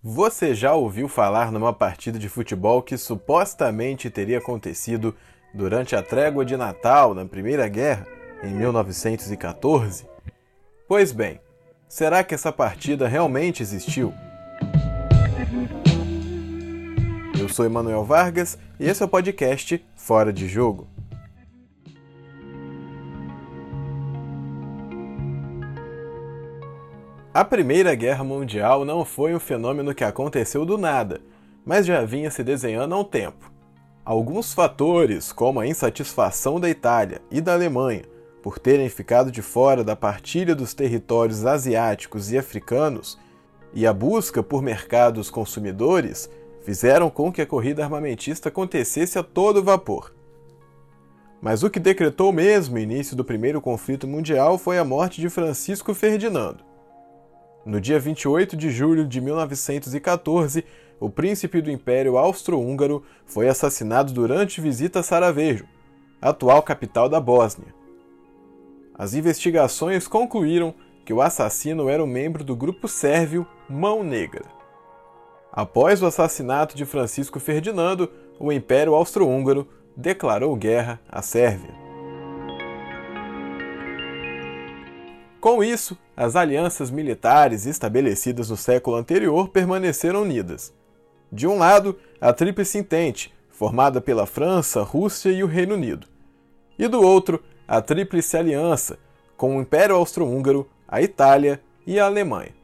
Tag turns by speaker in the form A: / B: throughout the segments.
A: Você já ouviu falar numa partida de futebol que supostamente teria acontecido durante a trégua de Natal na Primeira Guerra, em 1914? Pois bem, será que essa partida realmente existiu? Eu sou Emanuel Vargas e esse é o podcast Fora de Jogo. A Primeira Guerra Mundial não foi um fenômeno que aconteceu do nada, mas já vinha se desenhando há um tempo. Alguns fatores, como a insatisfação da Itália e da Alemanha por terem ficado de fora da partilha dos territórios asiáticos e africanos, e a busca por mercados consumidores, fizeram com que a corrida armamentista acontecesse a todo vapor. Mas o que decretou mesmo o início do primeiro conflito mundial foi a morte de Francisco Ferdinando. No dia 28 de julho de 1914, o príncipe do Império Austro-Húngaro foi assassinado durante visita a Sarajevo, atual capital da Bósnia. As investigações concluíram que o assassino era um membro do grupo sérvio Mão Negra. Após o assassinato de Francisco Ferdinando, o Império Austro-Húngaro declarou guerra à Sérvia. Com isso, as alianças militares estabelecidas no século anterior permaneceram unidas. De um lado, a Tríplice Entente, formada pela França, Rússia e o Reino Unido. E do outro, a Tríplice Aliança, com o Império Austro-Húngaro, a Itália e a Alemanha.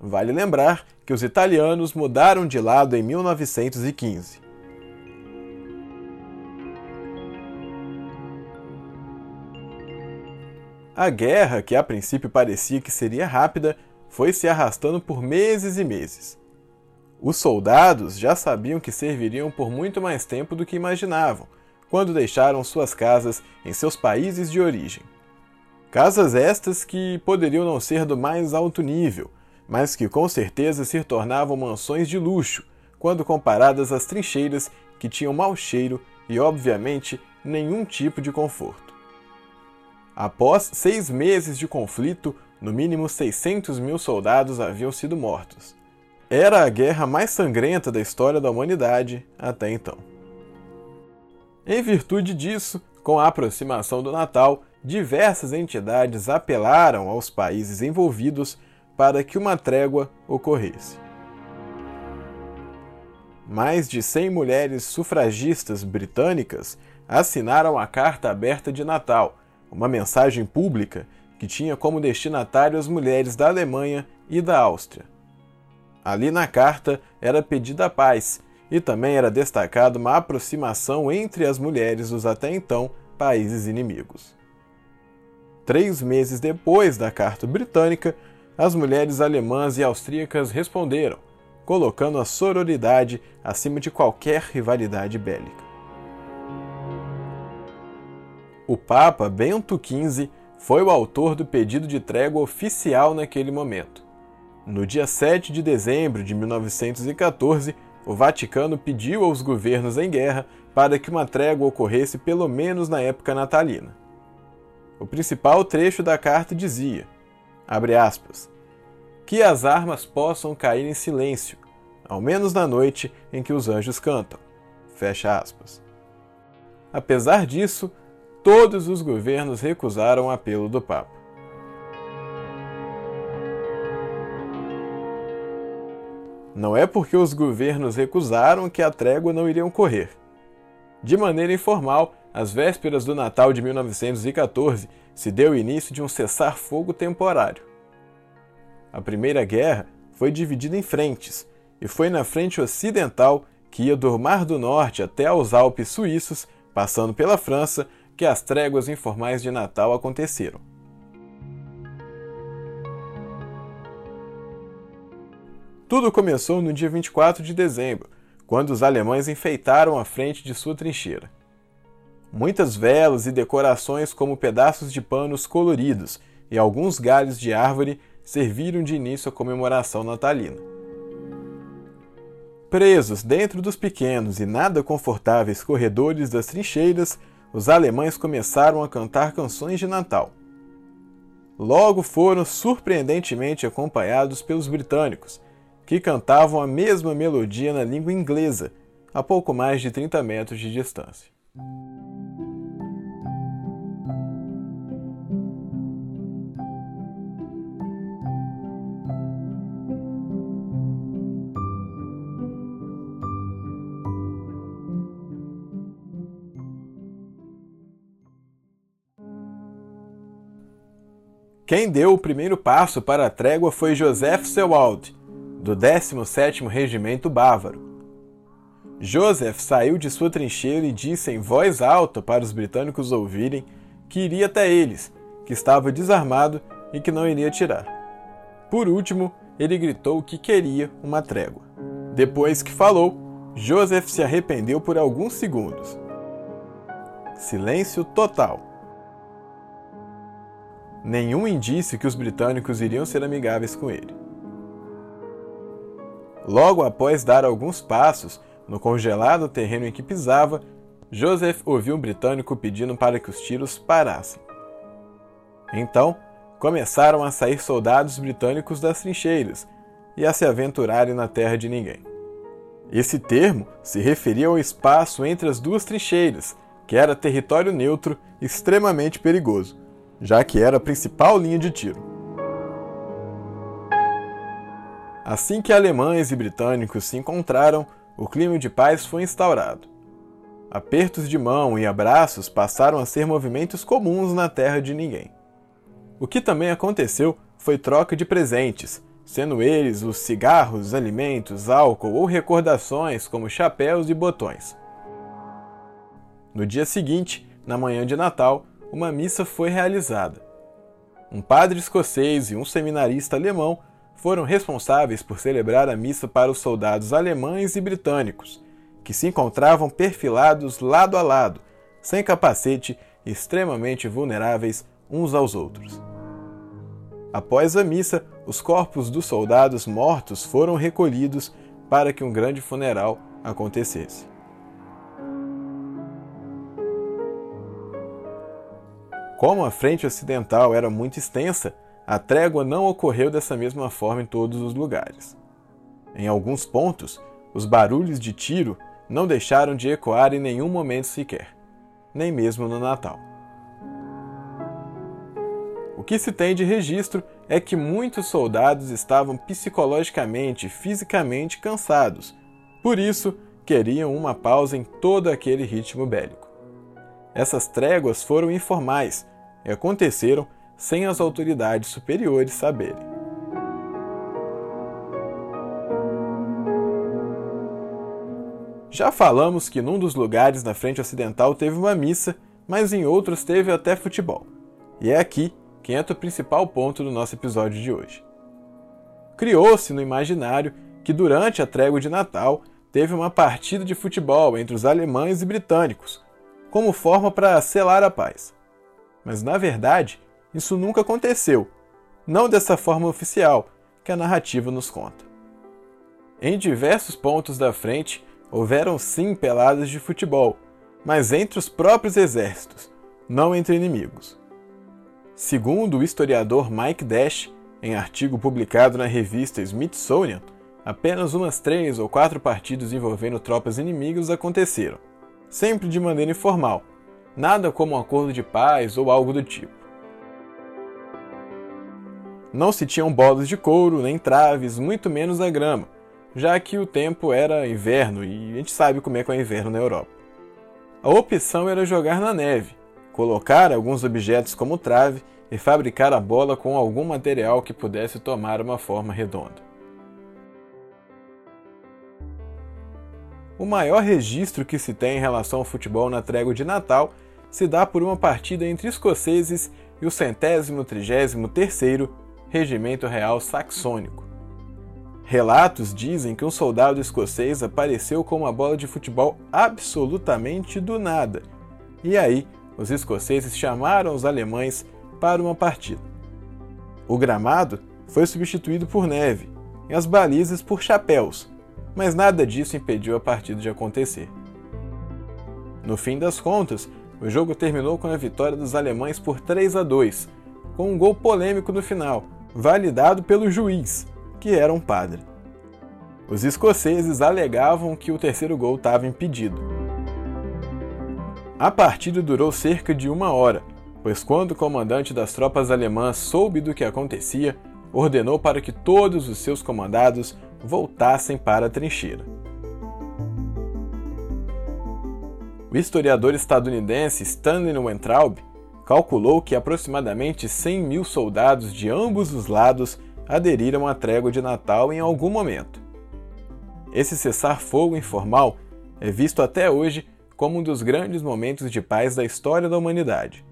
A: Vale lembrar que os italianos mudaram de lado em 1915. A guerra, que a princípio parecia que seria rápida, foi se arrastando por meses e meses. Os soldados já sabiam que serviriam por muito mais tempo do que imaginavam, quando deixaram suas casas em seus países de origem. Casas estas que poderiam não ser do mais alto nível, mas que com certeza se tornavam mansões de luxo quando comparadas às trincheiras que tinham mau cheiro e, obviamente, nenhum tipo de conforto. Após seis meses de conflito, no mínimo 600 mil soldados haviam sido mortos. Era a guerra mais sangrenta da história da humanidade até então. Em virtude disso, com a aproximação do Natal, diversas entidades apelaram aos países envolvidos para que uma trégua ocorresse. Mais de 100 mulheres sufragistas britânicas assinaram a Carta Aberta de Natal, uma mensagem pública que tinha como destinatário as mulheres da Alemanha e da Áustria. Ali na carta era pedida a paz e também era destacada uma aproximação entre as mulheres dos até então países inimigos. Três meses depois da carta britânica, as mulheres alemãs e austríacas responderam, colocando a sororidade acima de qualquer rivalidade bélica. O Papa Bento XV foi o autor do pedido de trégua oficial naquele momento. No dia 7 de dezembro de 1914, o Vaticano pediu aos governos em guerra para que uma trégua ocorresse pelo menos na época natalina. O principal trecho da carta dizia, aspas, que as armas possam cair em silêncio, ao menos na noite em que os anjos cantam. Fecha aspas. Apesar disso, todos os governos recusaram o apelo do Papa. Não é porque os governos recusaram que a trégua não iria ocorrer. De maneira informal, às vésperas do Natal de 1914, se deu início de um cessar-fogo temporário. A Primeira Guerra foi dividida em frentes, e foi na frente ocidental, que ia do Mar do Norte até aos Alpes suíços, passando pela França, que as tréguas informais de Natal aconteceram. Tudo começou no dia 24 de dezembro, quando os alemães enfeitaram a frente de sua trincheira. Muitas velas e decorações, como pedaços de panos coloridos e alguns galhos de árvore, serviram de início à comemoração natalina. Presos dentro dos pequenos e nada confortáveis corredores das trincheiras, os alemães começaram a cantar canções de Natal. Logo foram surpreendentemente acompanhados pelos britânicos, que cantavam a mesma melodia na língua inglesa, a pouco mais de 30 metros de distância. Quem deu o primeiro passo para a trégua foi Joseph Sewald, do 17º Regimento Bávaro. Joseph saiu de sua trincheira e disse em voz alta para os britânicos ouvirem que iria até eles, que estava desarmado e que não iria atirar. Por último, ele gritou que queria uma trégua. Depois que falou, Joseph se arrependeu por alguns segundos. Silêncio total nenhum indício que os britânicos iriam ser amigáveis com ele. Logo após dar alguns passos no congelado terreno em que pisava, Joseph ouviu um britânico pedindo para que os tiros parassem. Então, começaram a sair soldados britânicos das trincheiras e a se aventurarem na terra de ninguém. Esse termo se referia ao espaço entre as duas trincheiras, que era território neutro extremamente perigoso já que era a principal linha de tiro. Assim que alemães e britânicos se encontraram, o clima de paz foi instaurado. Apertos de mão e abraços passaram a ser movimentos comuns na terra de ninguém. O que também aconteceu foi troca de presentes, sendo eles os cigarros, alimentos, álcool ou recordações como chapéus e botões. No dia seguinte, na manhã de Natal, uma missa foi realizada. Um padre escocês e um seminarista alemão foram responsáveis por celebrar a missa para os soldados alemães e britânicos, que se encontravam perfilados lado a lado, sem capacete extremamente vulneráveis uns aos outros. Após a missa, os corpos dos soldados mortos foram recolhidos para que um grande funeral acontecesse. Como a frente ocidental era muito extensa, a trégua não ocorreu dessa mesma forma em todos os lugares. Em alguns pontos, os barulhos de tiro não deixaram de ecoar em nenhum momento sequer, nem mesmo no Natal. O que se tem de registro é que muitos soldados estavam psicologicamente e fisicamente cansados, por isso queriam uma pausa em todo aquele ritmo bélico. Essas tréguas foram informais e aconteceram sem as autoridades superiores saberem. Já falamos que num dos lugares na frente ocidental teve uma missa, mas em outros teve até futebol. E é aqui que entra o principal ponto do nosso episódio de hoje. Criou-se no imaginário que durante a trégua de Natal teve uma partida de futebol entre os alemães e britânicos, como forma para selar a paz. Mas na verdade, isso nunca aconteceu, não dessa forma oficial que a narrativa nos conta. Em diversos pontos da frente houveram sim peladas de futebol, mas entre os próprios exércitos, não entre inimigos. Segundo o historiador Mike Dash, em artigo publicado na revista Smithsonian, apenas umas três ou quatro partidas envolvendo tropas inimigas aconteceram, sempre de maneira informal, nada como um acordo de paz ou algo do tipo. Não se tinham bolas de couro, nem traves, muito menos a grama, já que o tempo era inverno e a gente sabe como é que é o inverno na Europa. A opção era jogar na neve, colocar alguns objetos como trave e fabricar a bola com algum material que pudesse tomar uma forma redonda. O maior registro que se tem em relação ao futebol na trégua de Natal se dá por uma partida entre escoceses e o centésimo trigésimo terceiro Regimento Real Saxônico. Relatos dizem que um soldado escocês apareceu com uma bola de futebol absolutamente do nada, e aí os escoceses chamaram os alemães para uma partida. O gramado foi substituído por neve e as balizas por chapéus, mas nada disso impediu a partida de acontecer. No fim das contas, o jogo terminou com a vitória dos alemães por 3 a 2, com um gol polêmico no final, validado pelo juiz, que era um padre. Os escoceses alegavam que o terceiro gol estava impedido. A partida durou cerca de uma hora, pois quando o comandante das tropas alemãs soube do que acontecia, ordenou para que todos os seus comandados voltassem para a trincheira. O historiador estadunidense Stanley Weintraub calculou que aproximadamente 100 mil soldados de ambos os lados aderiram à trégua de Natal em algum momento. Esse cessar-fogo informal é visto até hoje como um dos grandes momentos de paz da história da humanidade.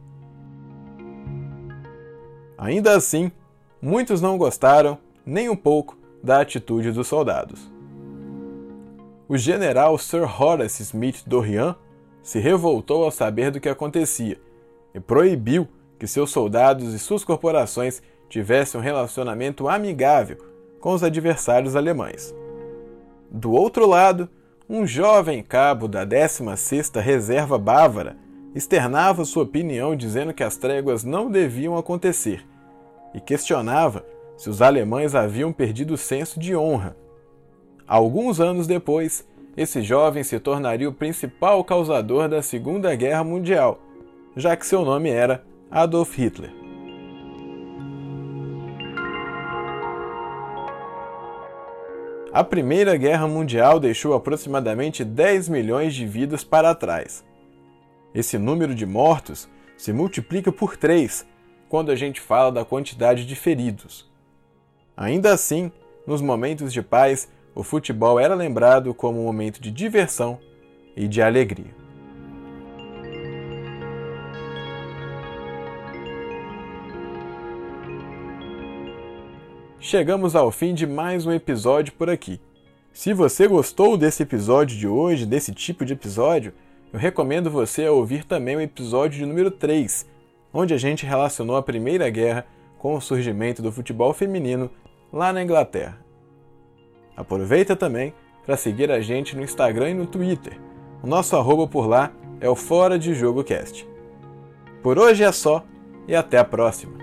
A: Ainda assim, muitos não gostaram, nem um pouco, da atitude dos soldados. O general Sir Horace Smith Dorian se revoltou ao saber do que acontecia e proibiu que seus soldados e suas corporações tivessem um relacionamento amigável com os adversários alemães. Do outro lado, um jovem cabo da 16ª Reserva Bávara externava sua opinião dizendo que as tréguas não deviam acontecer e questionava se os alemães haviam perdido o senso de honra. Alguns anos depois, esse jovem se tornaria o principal causador da Segunda Guerra Mundial, já que seu nome era Adolf Hitler. A Primeira Guerra Mundial deixou aproximadamente 10 milhões de vidas para trás. Esse número de mortos se multiplica por 3 quando a gente fala da quantidade de feridos. Ainda assim, nos momentos de paz, o futebol era lembrado como um momento de diversão e de alegria. Chegamos ao fim de mais um episódio por aqui. Se você gostou desse episódio de hoje, desse tipo de episódio, eu recomendo você a ouvir também o episódio de número 3, onde a gente relacionou a Primeira Guerra com o surgimento do futebol feminino lá na Inglaterra. Aproveita também para seguir a gente no Instagram e no Twitter. O nosso arroba por lá é o Fora de Jogo Cast. Por hoje é só e até a próxima!